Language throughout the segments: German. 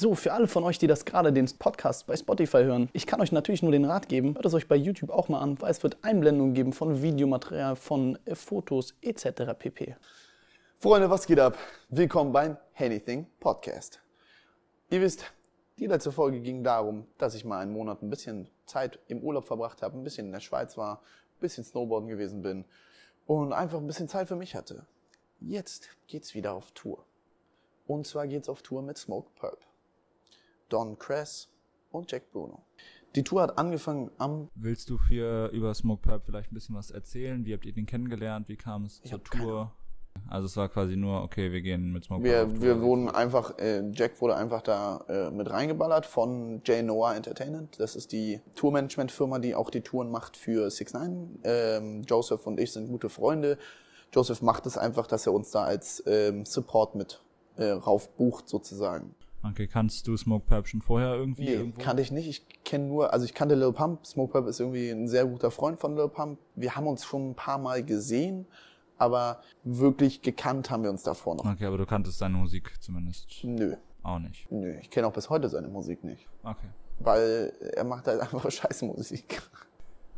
So, für alle von euch, die das gerade den Podcast bei Spotify hören, ich kann euch natürlich nur den Rat geben, hört es euch bei YouTube auch mal an, weil es wird Einblendungen geben von Videomaterial, von äh, Fotos etc. pp. Freunde, was geht ab? Willkommen beim Anything Podcast. Ihr wisst, die letzte Folge ging darum, dass ich mal einen Monat ein bisschen Zeit im Urlaub verbracht habe, ein bisschen in der Schweiz war, ein bisschen Snowboarden gewesen bin und einfach ein bisschen Zeit für mich hatte. Jetzt geht's wieder auf Tour. Und zwar geht's auf Tour mit Smoke Purp. Don Cress und Jack Bruno. Die Tour hat angefangen am. Willst du für, über Smoke Purp vielleicht ein bisschen was erzählen? Wie habt ihr den kennengelernt? Wie kam es zur Tour? Also es war quasi nur, okay, wir gehen mit Smoke Wir, Purp. wir wurden einfach, äh, Jack wurde einfach da äh, mit reingeballert von J Noah Entertainment. Das ist die Tourmanagement-Firma, die auch die Touren macht für Six Nine. Ähm, Joseph und ich sind gute Freunde. Joseph macht es einfach, dass er uns da als ähm, Support mit äh, raufbucht sozusagen. Okay, kannst du Smoke Purp schon vorher irgendwie? Nee, irgendwo? kannte ich nicht. Ich kenne nur, also ich kannte Lil Pump. Smoke Purp ist irgendwie ein sehr guter Freund von Lil Pump. Wir haben uns schon ein paar Mal gesehen, aber wirklich gekannt haben wir uns davor noch. Okay, aber du kanntest seine Musik zumindest Nö, auch nicht. nö. Ich kenne auch bis heute seine Musik nicht. Okay. Weil er macht halt einfach scheiß Musik.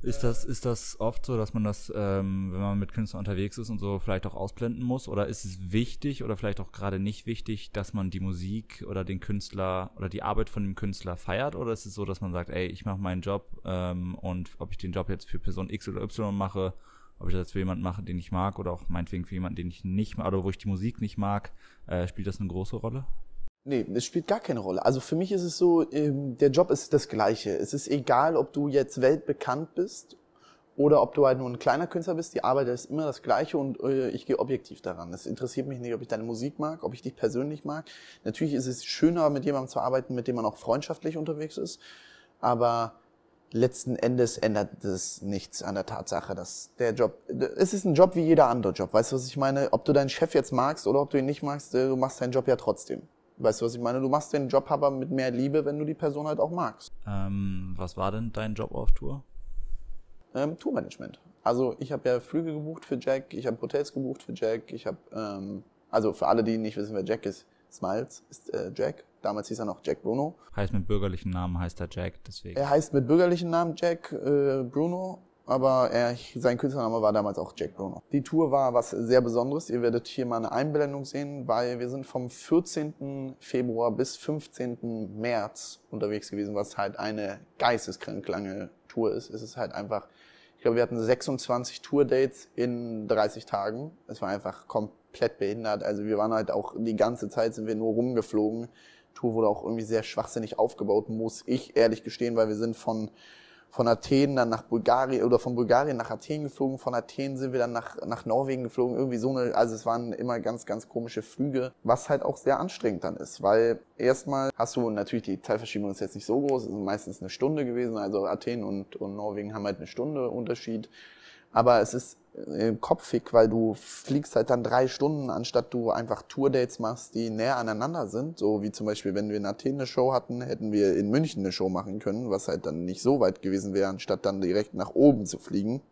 Ist das, ist das oft so, dass man das, ähm, wenn man mit Künstlern unterwegs ist und so, vielleicht auch ausblenden muss? Oder ist es wichtig oder vielleicht auch gerade nicht wichtig, dass man die Musik oder den Künstler oder die Arbeit von dem Künstler feiert? Oder ist es so, dass man sagt, ey, ich mache meinen Job ähm, und ob ich den Job jetzt für Person X oder Y mache, ob ich das für jemanden mache, den ich mag oder auch meinetwegen für jemanden, den ich nicht mag oder wo ich die Musik nicht mag, äh, spielt das eine große Rolle? Nee, es spielt gar keine Rolle. Also für mich ist es so, ähm, der Job ist das Gleiche. Es ist egal, ob du jetzt weltbekannt bist oder ob du halt nur ein kleiner Künstler bist. Die Arbeit ist immer das Gleiche und äh, ich gehe objektiv daran. Es interessiert mich nicht, ob ich deine Musik mag, ob ich dich persönlich mag. Natürlich ist es schöner, mit jemandem zu arbeiten, mit dem man auch freundschaftlich unterwegs ist. Aber letzten Endes ändert es nichts an der Tatsache, dass der Job, es ist ein Job wie jeder andere Job. Weißt du, was ich meine? Ob du deinen Chef jetzt magst oder ob du ihn nicht magst, äh, du machst deinen Job ja trotzdem. Weißt du, was ich meine? Du machst den Job aber mit mehr Liebe, wenn du die Person halt auch magst. Ähm, was war denn dein Job auf Tour? Ähm, Tourmanagement. Also ich habe ja Flüge gebucht für Jack, ich habe Hotels gebucht für Jack, ich habe, ähm, also für alle, die nicht wissen, wer Jack ist, Smiles ist äh, Jack. Damals hieß er noch Jack Bruno. Heißt mit bürgerlichen Namen heißt er Jack, deswegen. Er heißt mit bürgerlichen Namen Jack äh, Bruno, aber er, sein Künstlername war damals auch Jack Bruno. Die Tour war was sehr Besonderes. Ihr werdet hier mal eine Einblendung sehen, weil wir sind vom 14. Februar bis 15. März unterwegs gewesen, was halt eine geisteskrank lange Tour ist. Es ist halt einfach, ich glaube, wir hatten 26 Tourdates in 30 Tagen. Es war einfach komplett behindert. Also wir waren halt auch die ganze Zeit sind wir nur rumgeflogen. Tour wurde auch irgendwie sehr schwachsinnig aufgebaut, muss ich ehrlich gestehen, weil wir sind von von Athen dann nach Bulgarien oder von Bulgarien nach Athen geflogen, von Athen sind wir dann nach, nach Norwegen geflogen, irgendwie so eine, also es waren immer ganz, ganz komische Flüge, was halt auch sehr anstrengend dann ist, weil erstmal hast du natürlich, die Zeitverschiebung ist jetzt nicht so groß, es ist meistens eine Stunde gewesen, also Athen und, und Norwegen haben halt eine Stunde Unterschied, aber es ist äh, kopfig, weil du fliegst halt dann drei Stunden, anstatt du einfach Tourdates machst, die näher aneinander sind. So wie zum Beispiel, wenn wir in Athen eine Show hatten, hätten wir in München eine Show machen können, was halt dann nicht so weit gewesen wäre, anstatt dann direkt nach oben zu fliegen.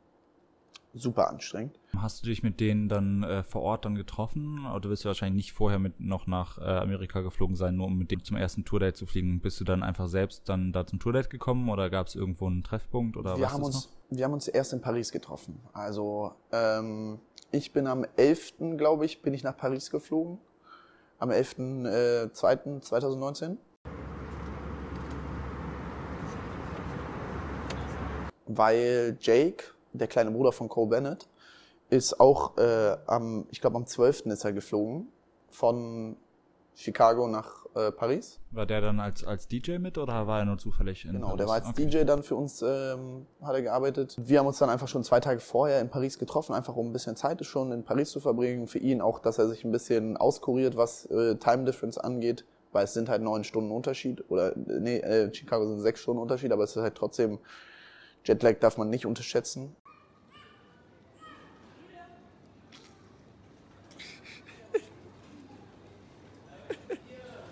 Super anstrengend. Hast du dich mit denen dann äh, vor Ort dann getroffen? Oder du wirst ja wahrscheinlich nicht vorher mit noch nach äh, Amerika geflogen sein, nur um mit dem zum ersten Tourdate zu fliegen. Bist du dann einfach selbst dann da zum Tourdate gekommen oder gab es irgendwo einen Treffpunkt oder wir was haben uns, wir haben uns erst in Paris getroffen. Also ähm, ich bin am 11. glaube ich, bin ich nach Paris geflogen. Am 11.02.2019. Weil Jake, der kleine Bruder von Cole Bennett, ist auch äh, am, ich glaube am 12. ist er geflogen von Chicago nach äh, Paris. War der dann als, als DJ mit oder war er nur zufällig in Genau, der Paris? war als Okay. DJ dann für uns, ähm, hat er gearbeitet. Wir haben uns dann einfach schon zwei Tage vorher in Paris getroffen, einfach um ein bisschen Zeit schon in Paris zu verbringen. Für ihn auch, dass er sich ein bisschen auskuriert, was äh, Time Difference angeht, weil es sind halt neun Stunden Unterschied. Oder, äh, nee, äh, Chicago sind sechs Stunden Unterschied, aber es ist halt trotzdem, Jetlag darf man nicht unterschätzen.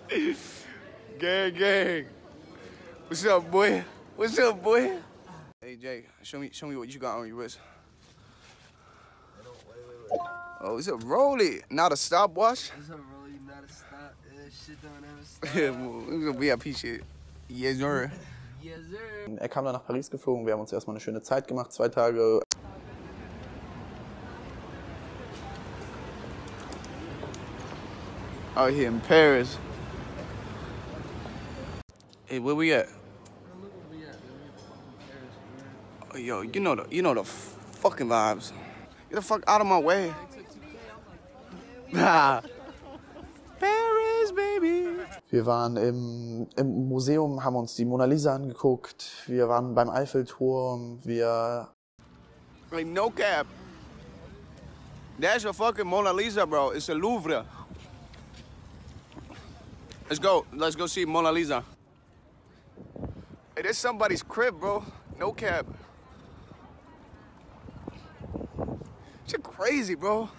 Gang, gang. What's up, boy? What's up, boy? Hey, Jake, show me, show me what you got on your wrist. Oh, it's a rollie, not a stopwatch. It's a really not a stop ish. shit don't ever stop. it was some VIP shit. Yes, sir. Yes, sir. Er kam dann nach Paris geflogen, wir haben uns erstmal eine schöne Zeit gemacht, zwei Tage. Out here in Paris. Hey, where we at? Oh, yo, you know the you know the fucking vibes. Get the fuck out of my way. Ah. Wir waren im, im Museum, haben uns die Mona Lisa angeguckt, wir waren beim Eiffelturm, wir Like no cap. That's a fucking Mona Lisa, bro. It's a Louvre. Let's go. Let's go see Mona Lisa. Hey, that's somebody's crib, bro. No cap. Shit crazy, bro.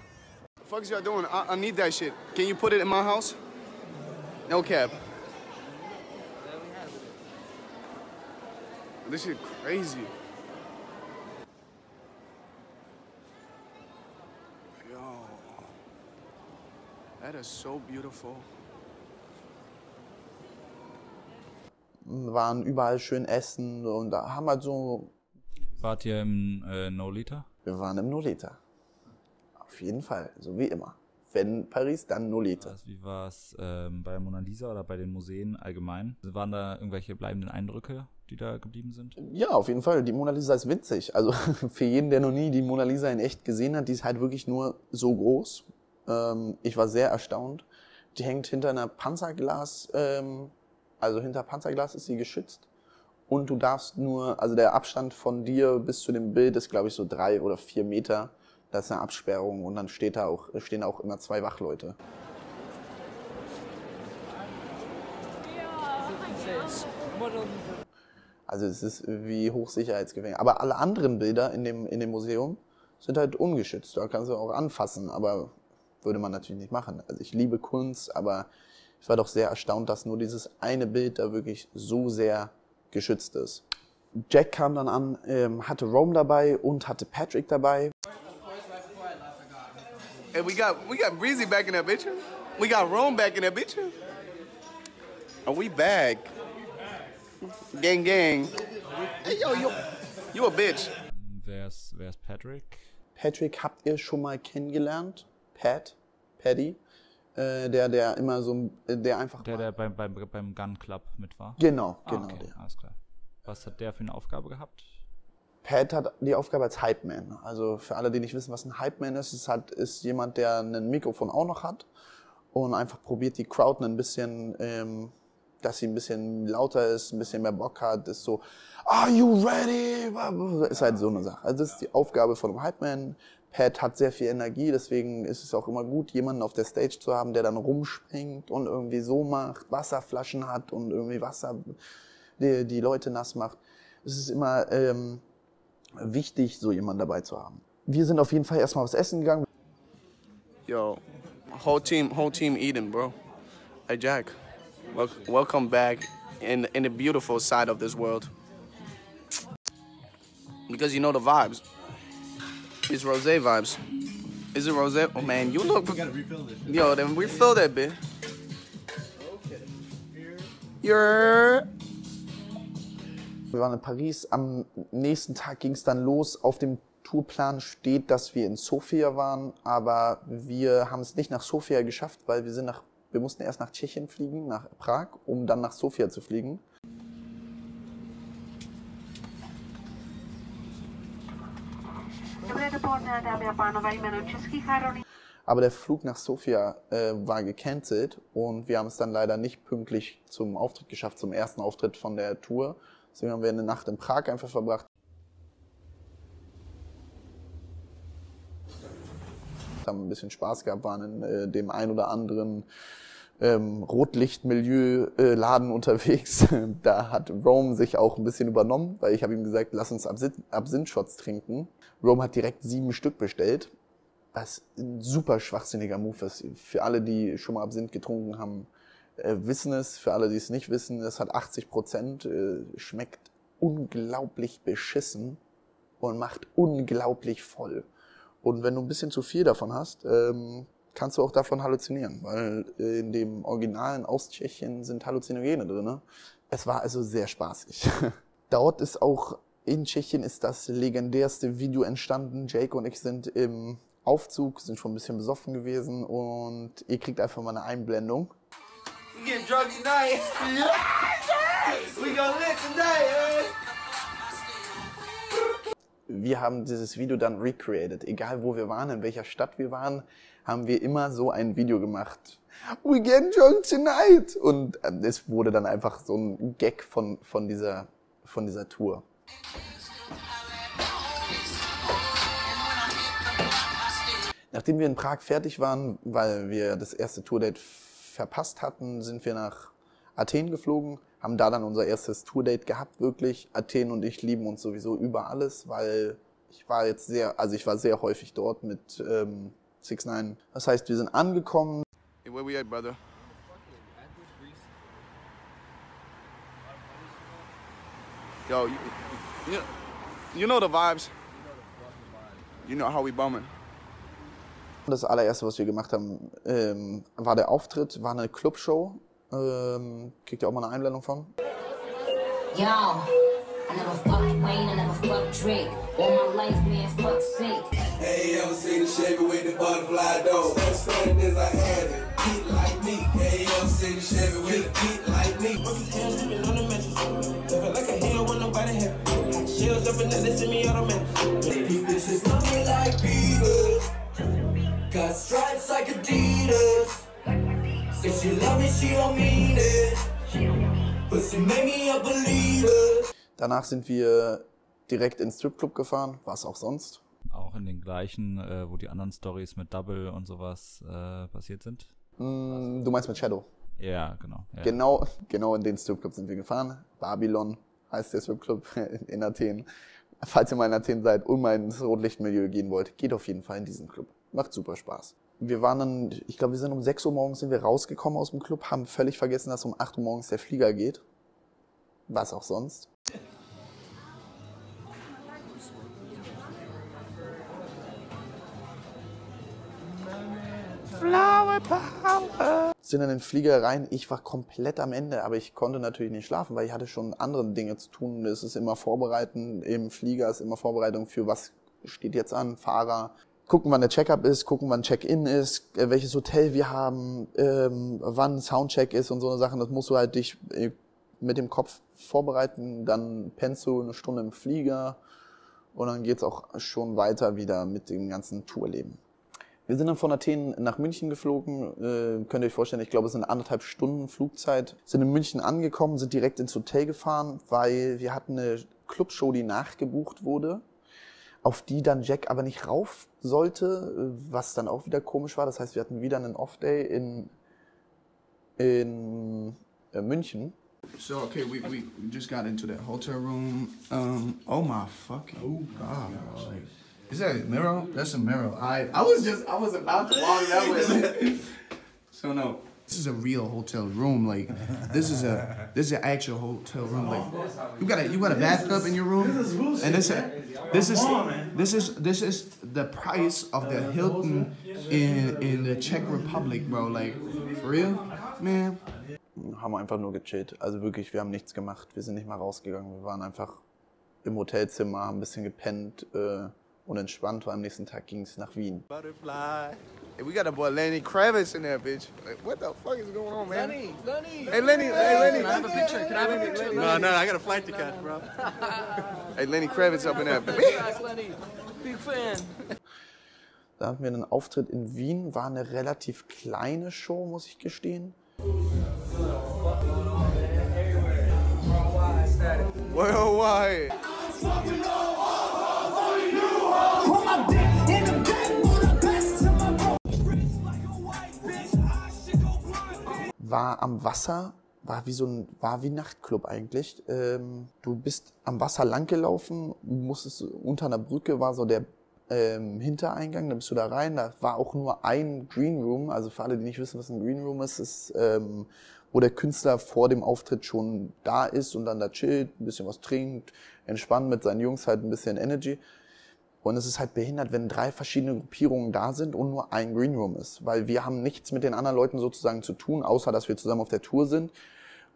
The fuck is y'all doing? I, I need that shit. Can you put it in my house? No cap. This shit crazy. Yo. That is so beautiful. waren überall schön essen und da haben halt so, Wart ihr im äh, No-Liter? wir waren im Nolita. Auf jeden Fall, so wie immer. Wenn Paris, dann Nolita. Also, wie war es ähm, bei Mona Lisa oder bei den Museen allgemein? Waren da irgendwelche bleibenden Eindrücke, die da geblieben sind? Ja, auf jeden Fall. Die Mona Lisa ist winzig. Also für jeden, der noch nie die Mona Lisa in echt gesehen hat, die ist halt wirklich nur so groß. Ähm, ich war sehr erstaunt. Die hängt hinter einer Panzerglas, ähm, also hinter Panzerglas ist sie geschützt. Und du darfst nur, also der Abstand von dir bis zu dem Bild ist, glaube ich, so drei oder vier Meter. Da ist eine Absperrung und dann steht da auch, stehen auch immer zwei Wachleute. Also es ist wie Hochsicherheitsgefängnis. Aber alle anderen Bilder in dem, in dem Museum sind halt ungeschützt. Da kannst du auch anfassen, aber würde man natürlich nicht machen. Also ich liebe Kunst, aber ich war doch sehr erstaunt, dass nur dieses eine Bild da wirklich so sehr geschützt ist. Jack kam dann an, ähm, hatte Rome dabei und hatte Patrick dabei. Hey, we got we got Breezy back in that bitch. We got Rome back in that bitch. Are we back? Gang, gang. Hey, yo, yo, you a bitch. Wer ist, wer ist Patrick? Patrick habt ihr schon mal kennengelernt? Pat? Paddy? Äh, der, der immer so, der einfach Der, der beim, beim, beim Gun Club mit war? Genau, Ah, genau okay, der. alles klar. Was hat der für eine Aufgabe gehabt? Pat hat die Aufgabe als Hype Man. Also für alle, die nicht wissen, was ein Hype Man ist, ist, halt, ist jemand, der ein Mikrofon auch noch hat und einfach probiert, die Crowd ein bisschen, ähm, dass sie ein bisschen lauter ist, ein bisschen mehr Bock hat, ist so, are you ready? Ist halt so eine Sache. Also das ist die Aufgabe von einem Hype Man. Pat hat sehr viel Energie, deswegen ist es auch immer gut, jemanden auf der Stage zu haben, der dann rumspringt und irgendwie so macht, Wasserflaschen hat und irgendwie Wasser, die, die Leute nass macht. Es ist immer, ähm, wichtig, so jemanden dabei zu haben. Wir sind auf jeden Fall erstmal was essen gegangen. Yo, whole team, whole team eating, bro. Hey, Jack, wel- welcome back in in the beautiful side of this world. Because you know the vibes. It's rosé vibes. Is it rosé? Oh man, you look. Yo, then refill that bit. You're. Wir waren in Paris. Am nächsten Tag ging es dann los. Auf dem Tourplan steht, dass wir in Sofia waren, aber wir haben es nicht nach Sofia geschafft, weil wir sind nach, wir mussten erst nach Tschechien fliegen, nach Prag, um dann nach Sofia zu fliegen. Aber der Flug nach Sofia äh, war gecancelt und wir haben es dann leider nicht pünktlich zum Auftritt geschafft, zum ersten Auftritt von der Tour. Deswegen haben wir eine Nacht in Prag einfach verbracht. Haben ein bisschen Spaß gehabt, waren in äh, dem ein oder anderen ähm, Rotlichtmilieu-Laden unterwegs. da hat Rome sich auch ein bisschen übernommen, weil ich habe ihm gesagt, lass uns Absinth- Absinth-Shots trinken. Rome hat direkt sieben Stück bestellt was ein super schwachsinniger Move ist. Für alle, die schon mal Absinth getrunken haben, äh, wissen es. Für alle, die es nicht wissen, es hat 80 Prozent, äh, schmeckt unglaublich beschissen und macht unglaublich voll. Und wenn du ein bisschen zu viel davon hast, ähm, kannst du auch davon halluzinieren, weil äh, in dem Originalen aus Tschechien sind Halluzinogene drin. Es war also sehr spaßig. Dort ist auch in Tschechien ist das legendärste Video entstanden. Jake und ich sind im Aufzug, sind schon ein bisschen besoffen gewesen und ihr kriegt einfach mal eine Einblendung. Getting drunk tonight. we gonna live tonight, wir haben dieses Video dann recreated. Egal wo wir waren, in welcher Stadt wir waren, haben wir immer so ein Video gemacht. We get drunk tonight! Und ähm, es wurde dann einfach so ein Gag von, von, dieser, von dieser Tour. Nachdem wir in Prag fertig waren, weil wir das erste Tourdate verpasst hatten, sind wir nach Athen geflogen, haben da dann unser erstes Tourdate gehabt, wirklich. Athen und ich lieben uns sowieso über alles, weil ich war jetzt sehr, also ich war sehr häufig dort mit ähm, 6 9 Das heißt, wir sind angekommen. Hey, where we at, brother? Yo, you, you, you know the vibes. You know how we bumming. Das allererste, was wir gemacht haben, ähm, war der Auftritt, war eine Clubshow. Ähm, kriegt ihr auch mal eine Einblendung von? Yo, I never fucked Wayne, I never fucked Drake. All my life, man, fuck's sake. Hey, ever seen the Chevy with the butterfly door? So certain as I had it, heat like me. Hey, ever seen the Chevy with the heat like me? Monkey's tail dripping on the mattress. Living like a hero when nobody had Shells jumping they send me automatic. These bitches love me like Beatles. Got stripes like Adidas. Say she love me, she don't mean it. But she made me a believer. Danach sind wir direkt ins Stripclub gefahren, was auch sonst. Auch in den gleichen, äh, wo die anderen Stories mit Double und sowas äh, passiert sind. Mm, du meinst mit Shadow? Ja, genau. Ja. Genau, genau in den Stripclub sind wir gefahren. Babylon heißt der Stripclub in Athen. Falls ihr mal in Athen seid und mal ins Rotlichtmilieu gehen wollt, geht auf jeden Fall in diesen Club. Macht super Spaß. Wir waren dann, ich glaube, wir sind um 6 Uhr morgens sind wir rausgekommen aus dem Club, haben völlig vergessen, dass um 8 Uhr morgens der Flieger geht. Was auch sonst. Sind in den Flieger rein. Ich war komplett am Ende, aber ich konnte natürlich nicht schlafen, weil ich hatte schon andere Dinge zu tun. Es ist immer Vorbereiten im Flieger, ist immer Vorbereitung für was steht jetzt an, Fahrer. Gucken, wann der Check-up ist, gucken, wann Check-in ist, äh, welches Hotel wir haben, ähm, wann Soundcheck ist und so eine Sachen. Das musst du halt dich äh, mit dem Kopf vorbereiten. Dann pennst du eine Stunde im Flieger und dann geht's auch schon weiter wieder mit dem ganzen Tourleben. Wir sind dann von Athen nach München geflogen. Äh, könnt ihr euch vorstellen, ich glaube, es sind anderthalb Stunden Flugzeit. Sind in München angekommen, sind direkt ins Hotel gefahren, weil wir hatten eine Clubshow, die nachgebucht wurde, auf die dann Jack aber nicht rauf sollte, was dann auch wieder komisch war. Das heißt, wir hatten wieder einen Off-Day in, in äh, München. So okay, we, we, just got into the hotel room. Um, oh my fucking god! bro. Like, is that a mirror? That's a mirror. I I was just I was about to walk that way. so no, this is a real hotel room. Like this is a this is an actual hotel room. Like you got a you got a bathtub in your room, and this a, this is this is this is the price of the Hilton in in the Czech Republic, bro. Like for real, man. haben einfach nur gechillt. Also wirklich, wir haben nichts gemacht. Wir sind nicht mal rausgegangen. Wir waren einfach im Hotelzimmer, haben ein bisschen gepennt äh, und entspannt, weil am nächsten Tag ging es nach Wien. Butterfly. Hey, we got a boy Lenny Kravitz in there, bitch. Like, what the fuck is going on, man? Lenny, Lenny. Hey, Lenny. Hey, Lenny. Can I have a picture? Can I have a picture? No, no, I got a flight to catch, bro. hey, Lenny Kravitz up in there. Lenny. Big fan. Da hatten wir einen Auftritt in Wien, war eine relativ kleine Show, muss ich gestehen. Worldwide. War am Wasser, war wie so ein, war wie Nachtclub eigentlich. Ähm, du bist am Wasser langgelaufen, musstest unter einer Brücke war so der ähm, Hintereingang, da bist du da rein. Da war auch nur ein Green Room. Also für alle, die nicht wissen, was ein Green Room ist, ist ähm, wo der Künstler vor dem Auftritt schon da ist und dann da chillt, ein bisschen was trinkt, entspannt mit seinen Jungs halt ein bisschen Energy. Und es ist halt behindert, wenn drei verschiedene Gruppierungen da sind und nur ein Green Room ist. Weil wir haben nichts mit den anderen Leuten sozusagen zu tun, außer dass wir zusammen auf der Tour sind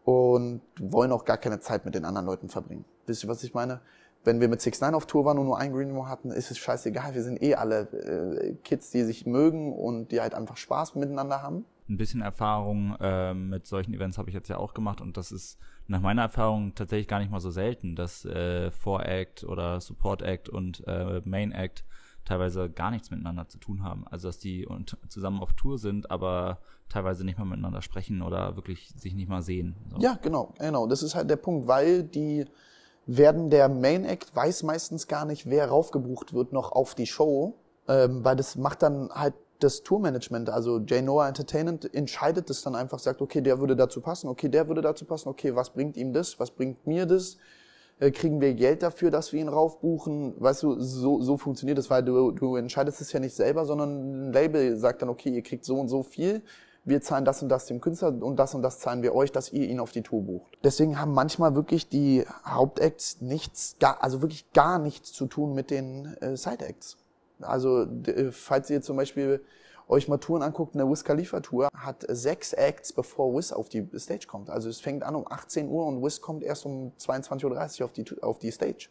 und wollen auch gar keine Zeit mit den anderen Leuten verbringen. Wisst ihr, was ich meine? Wenn wir mit 6 9 auf Tour waren und nur ein Green Room hatten, ist es scheißegal. Wir sind eh alle äh, Kids, die sich mögen und die halt einfach Spaß miteinander haben. Ein bisschen Erfahrung äh, mit solchen Events habe ich jetzt ja auch gemacht und das ist nach meiner Erfahrung tatsächlich gar nicht mal so selten, dass äh, Act oder Support Act und äh, Main Act teilweise gar nichts miteinander zu tun haben. Also dass die und zusammen auf Tour sind, aber teilweise nicht mal miteinander sprechen oder wirklich sich nicht mal sehen. So. Ja, genau, genau. Das ist halt der Punkt, weil die werden der Main Act weiß meistens gar nicht, wer raufgebucht wird noch auf die Show, ähm, weil das macht dann halt das Tourmanagement, also J Noah Entertainment entscheidet das dann einfach, sagt, okay, der würde dazu passen, okay, der würde dazu passen, okay, was bringt ihm das, was bringt mir das, äh, kriegen wir Geld dafür, dass wir ihn raufbuchen, weißt du, so, so funktioniert das, weil du, du entscheidest es ja nicht selber, sondern ein Label sagt dann, okay, ihr kriegt so und so viel, wir zahlen das und das dem Künstler und das und das zahlen wir euch, dass ihr ihn auf die Tour bucht. Deswegen haben manchmal wirklich die Hauptacts nichts, also wirklich gar nichts zu tun mit den äh, Side-Acts. Also äh, falls ihr zum Beispiel euch mal Touren anguckt, eine Wiz Khalifa Tour hat sechs Acts, bevor Wiz auf die Stage kommt. Also es fängt an um 18 Uhr und Wiz kommt erst um 22.30 Uhr auf die, auf die Stage.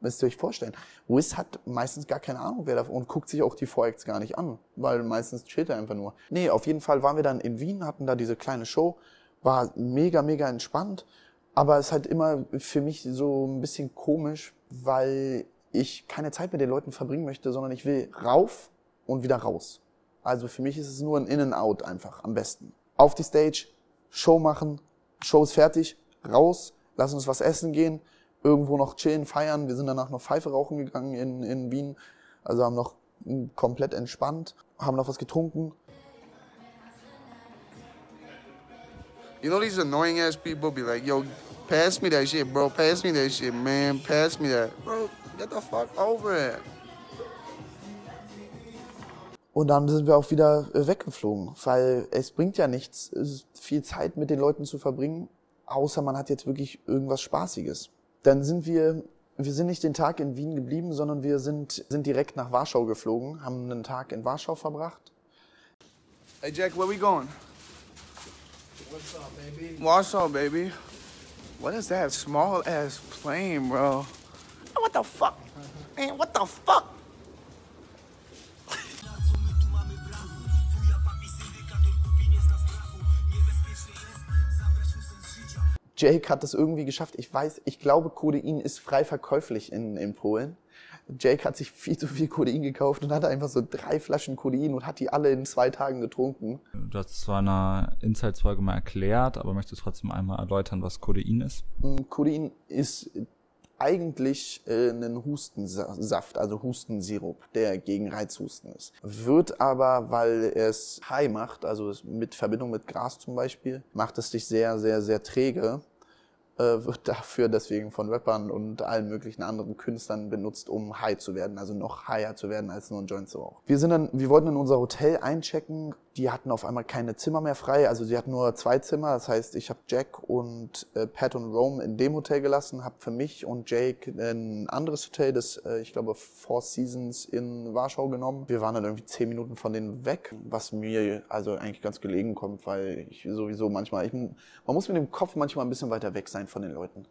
Müsst ihr euch vorstellen. Wiz hat meistens gar keine Ahnung, wer da und guckt sich auch die Voracts gar nicht an, weil meistens chillt er einfach nur. Nee, auf jeden Fall waren wir dann in Wien, hatten da diese kleine Show, war mega, mega entspannt, aber es ist halt immer für mich so ein bisschen komisch, weil ich keine Zeit mit den Leuten verbringen möchte, sondern ich will rauf und wieder raus. Also für mich ist es nur ein In-and-Out einfach am besten. Auf die Stage, Show machen, Show ist fertig, raus, lass uns was essen gehen, irgendwo noch chillen, feiern. Wir sind danach noch Pfeife rauchen gegangen in, in Wien. Also haben noch komplett entspannt, haben noch was getrunken. You know these annoying ass people be like, yo, pass me that shit, bro. Pass me that shit, man. Pass me that. Bro, get the fuck over it. Und dann sind wir auch wieder äh, weggeflogen, weil es bringt ja nichts, viel Zeit mit den Leuten zu verbringen, außer man hat jetzt wirklich irgendwas Spaßiges. Dann sind wir, wir sind nicht den Tag in Wien geblieben, sondern wir sind, sind direkt nach Warschau geflogen, haben einen Tag in Warschau verbracht. Hey Jack, where we going? What's up, baby? Warsaw, baby. What is that small ass plane, bro? What the fuck? Man, what the fuck? Jake hat es irgendwie geschafft. Ich weiß, ich glaube, Codein ist frei verkäuflich in, in Polen. Jake hat sich viel zu viel Codein gekauft und hatte einfach so drei Flaschen Codein und hat die alle in zwei Tagen getrunken. Du hast zwar in einer Insights-Folge mal erklärt, aber möchtest du trotzdem einmal erläutern, was Codein ist? Codein ist eigentlich äh, ein Hustensaft, also Hustensirup, der gegen Reizhusten ist. Wird aber, weil es high macht, also mit Verbindung mit Gras zum Beispiel, macht es dich sehr, sehr, sehr träge wird dafür deswegen von Rappern und allen möglichen anderen Künstlern benutzt, um high zu werden, also noch higher zu werden als nur ein Joint zu rauchen. Wir sind dann, wir wollten in unser Hotel einchecken, die hatten auf einmal keine Zimmer mehr frei, also sie hatten nur zwei Zimmer, das heißt, ich habe Jack und äh, Pat und Rome in dem Hotel gelassen, habe für mich und Jake ein anderes Hotel, das äh, ich glaube Four Seasons in Warschau genommen. Wir waren dann irgendwie zehn Minuten von denen weg, was mir also eigentlich ganz gelegen kommt, weil ich sowieso manchmal, ich, man muss mit dem Kopf manchmal ein bisschen weiter weg sein von den Leuten.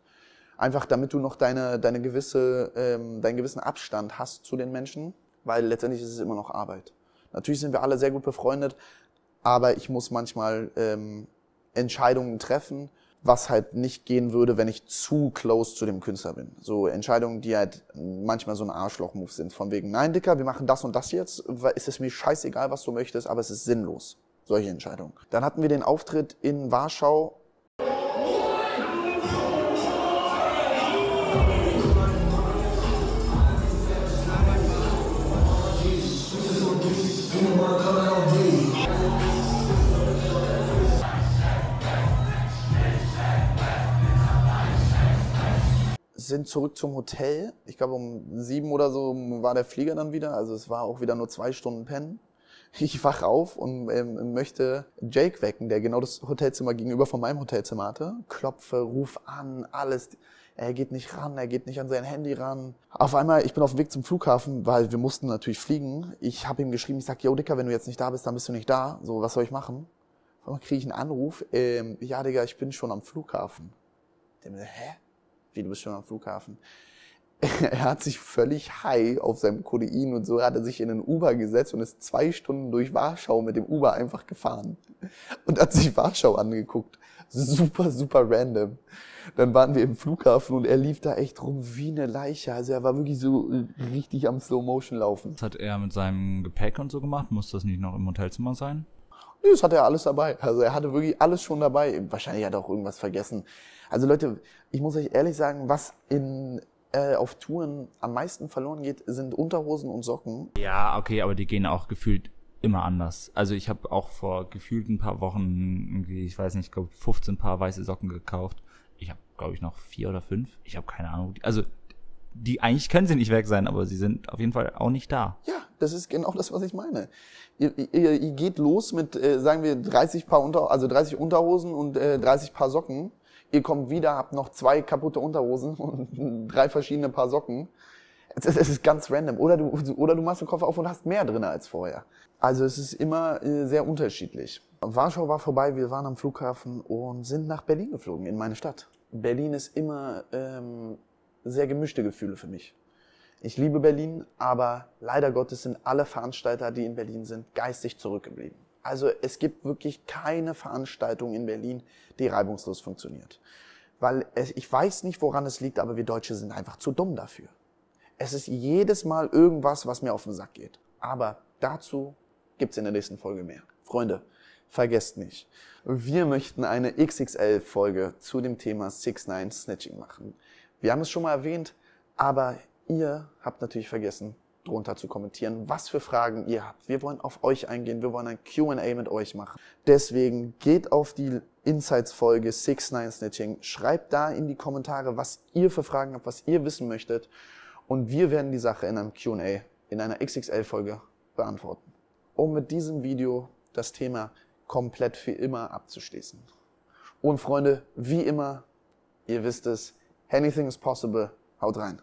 Einfach damit du noch deine, deine gewisse, ähm, deinen gewissen Abstand hast zu den Menschen, weil letztendlich ist es immer noch Arbeit. Natürlich sind wir alle sehr gut befreundet, aber ich muss manchmal ähm, Entscheidungen treffen, was halt nicht gehen würde, wenn ich zu close zu dem Künstler bin. So Entscheidungen, die halt manchmal so ein Arschloch-Move sind. Von wegen, nein, Dicker, wir machen das und das jetzt. Ist es mir scheißegal, was du möchtest, aber es ist sinnlos. Solche Entscheidungen. Dann hatten wir den Auftritt in Warschau sind zurück zum Hotel. Ich glaube, um sieben oder so war der Flieger dann wieder. Also es war auch wieder nur zwei Stunden pennen. Ich wach auf und ähm, möchte Jake wecken, der genau das Hotelzimmer gegenüber von meinem Hotelzimmer hatte. Klopfe, ruf an, alles. Er geht nicht ran, er geht nicht an sein Handy ran. Auf einmal, ich bin auf dem Weg zum Flughafen, weil wir mussten natürlich fliegen. Ich habe ihm geschrieben, ich sag, yo Dicker, wenn du jetzt nicht da bist, dann bist du nicht da. So, was soll ich machen? Auf einmal kriege ich einen Anruf, ähm, ja Digga, ich bin schon am Flughafen. Der mir, hä? Wie, du bist schon am Flughafen? er hat sich völlig high auf seinem Kodein und so hat er sich in einen Uber gesetzt und ist zwei Stunden durch Warschau mit dem Uber einfach gefahren und hat sich Warschau angeguckt. Super, super random. Dann waren wir im Flughafen und er lief da echt rum wie eine Leiche. Also er war wirklich so richtig am Slow Motion laufen. Was hat er mit seinem Gepäck und so gemacht? Muss das nicht noch im Hotelzimmer sein? Das hatte er alles dabei. Also er hatte wirklich alles schon dabei. Wahrscheinlich hat er auch irgendwas vergessen. Also Leute, ich muss euch ehrlich sagen, was in äh, auf Touren am meisten verloren geht, sind Unterhosen und Socken. Ja, okay, aber die gehen auch gefühlt immer anders. Also ich habe auch vor gefühlt ein paar Wochen ich weiß nicht, ich glaube 15 Paar weiße Socken gekauft. Ich habe, glaube ich, noch vier oder fünf. Ich habe keine Ahnung. Also die eigentlich können sie nicht weg sein, aber sie sind auf jeden Fall auch nicht da. Ja, das ist genau das, was ich meine. Ihr, ihr, ihr geht los mit, äh, sagen wir, 30 Paar Unter, also 30 Unterhosen und äh, 30 Paar Socken. Ihr kommt wieder, habt noch zwei kaputte Unterhosen und drei verschiedene Paar Socken. Es ist, es ist ganz random. Oder du, oder du machst den Koffer auf und hast mehr drin als vorher. Also es ist immer äh, sehr unterschiedlich. Warschau war vorbei, wir waren am Flughafen und sind nach Berlin geflogen, in meine Stadt. Berlin ist immer ähm, sehr gemischte Gefühle für mich. Ich liebe Berlin, aber leider Gottes sind alle Veranstalter, die in Berlin sind, geistig zurückgeblieben. Also es gibt wirklich keine Veranstaltung in Berlin, die reibungslos funktioniert. Weil es, ich weiß nicht, woran es liegt, aber wir Deutsche sind einfach zu dumm dafür. Es ist jedes Mal irgendwas, was mir auf den Sack geht. Aber dazu gibt's in der nächsten Folge mehr. Freunde, vergesst nicht, wir möchten eine XXL-Folge zu dem Thema 6-9 Snitching machen. Wir haben es schon mal erwähnt, aber ihr habt natürlich vergessen, drunter zu kommentieren, was für Fragen ihr habt. Wir wollen auf euch eingehen, wir wollen ein Q&A mit euch machen. Deswegen geht auf die Insights-Folge 6-9 Snitching, schreibt da in die Kommentare, was ihr für Fragen habt, was ihr wissen möchtet und wir werden die Sache in einem Q&A, in einer XXL-Folge beantworten. Um mit diesem Video das Thema komplett für immer abzuschließen. Und Freunde, wie immer, ihr wisst es, anything is possible, haut rein.